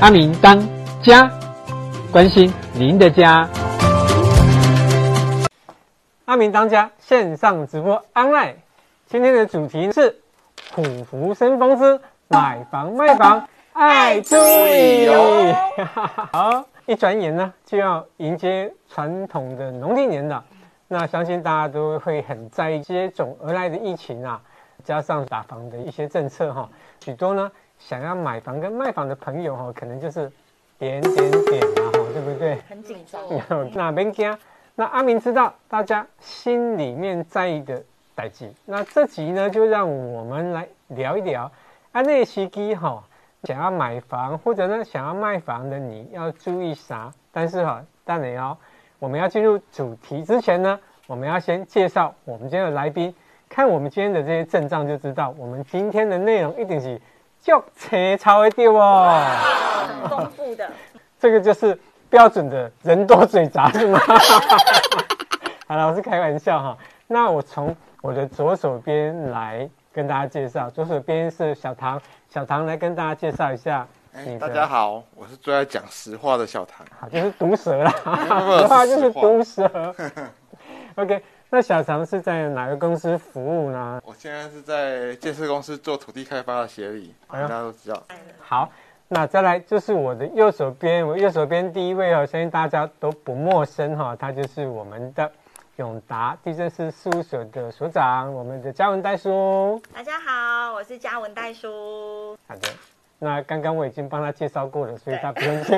阿明当家，关心您的家。阿明当家线上直播 online，今天的主题是虎福生风之买房卖房爱注意。好，一转眼呢就要迎接传统的农历年了，那相信大家都会很在意接踵而来的疫情啊，加上打房的一些政策哈，许多呢想要买房跟卖房的朋友哈，可能就是点点点啊，对不对？很紧张。那别惊。那阿明知道大家心里面在意的代志，那这集呢就让我们来聊一聊。啊，那时机哈，想要买房或者呢想要卖房的，你要注意啥？但是哈，当然要，我们要进入主题之前呢，我们要先介绍我们今天的来宾。看我们今天的这些阵仗就知道，我们今天的内容一定是就切超一点哦，很丰富的。这个就是。标准的人多嘴杂是吗？好了，我是开玩笑哈。那我从我的左手边来跟大家介绍，左手边是小唐，小唐来跟大家介绍一下。欸、大家好，我是最爱讲实话的小唐。好，就是毒舌啦，实话就是毒舌。OK，那小常是在哪个公司服务呢？我现在是在建设公司做土地开发的协理，大家都知道。好。那再来就是我的右手边，我右手边第一位哦，相信大家都不陌生哈，他就是我们的永达地震师事务所的所长，我们的嘉文代叔。大家好，我是嘉文代叔。好的，那刚刚我已经帮他介绍过了，所以他不用介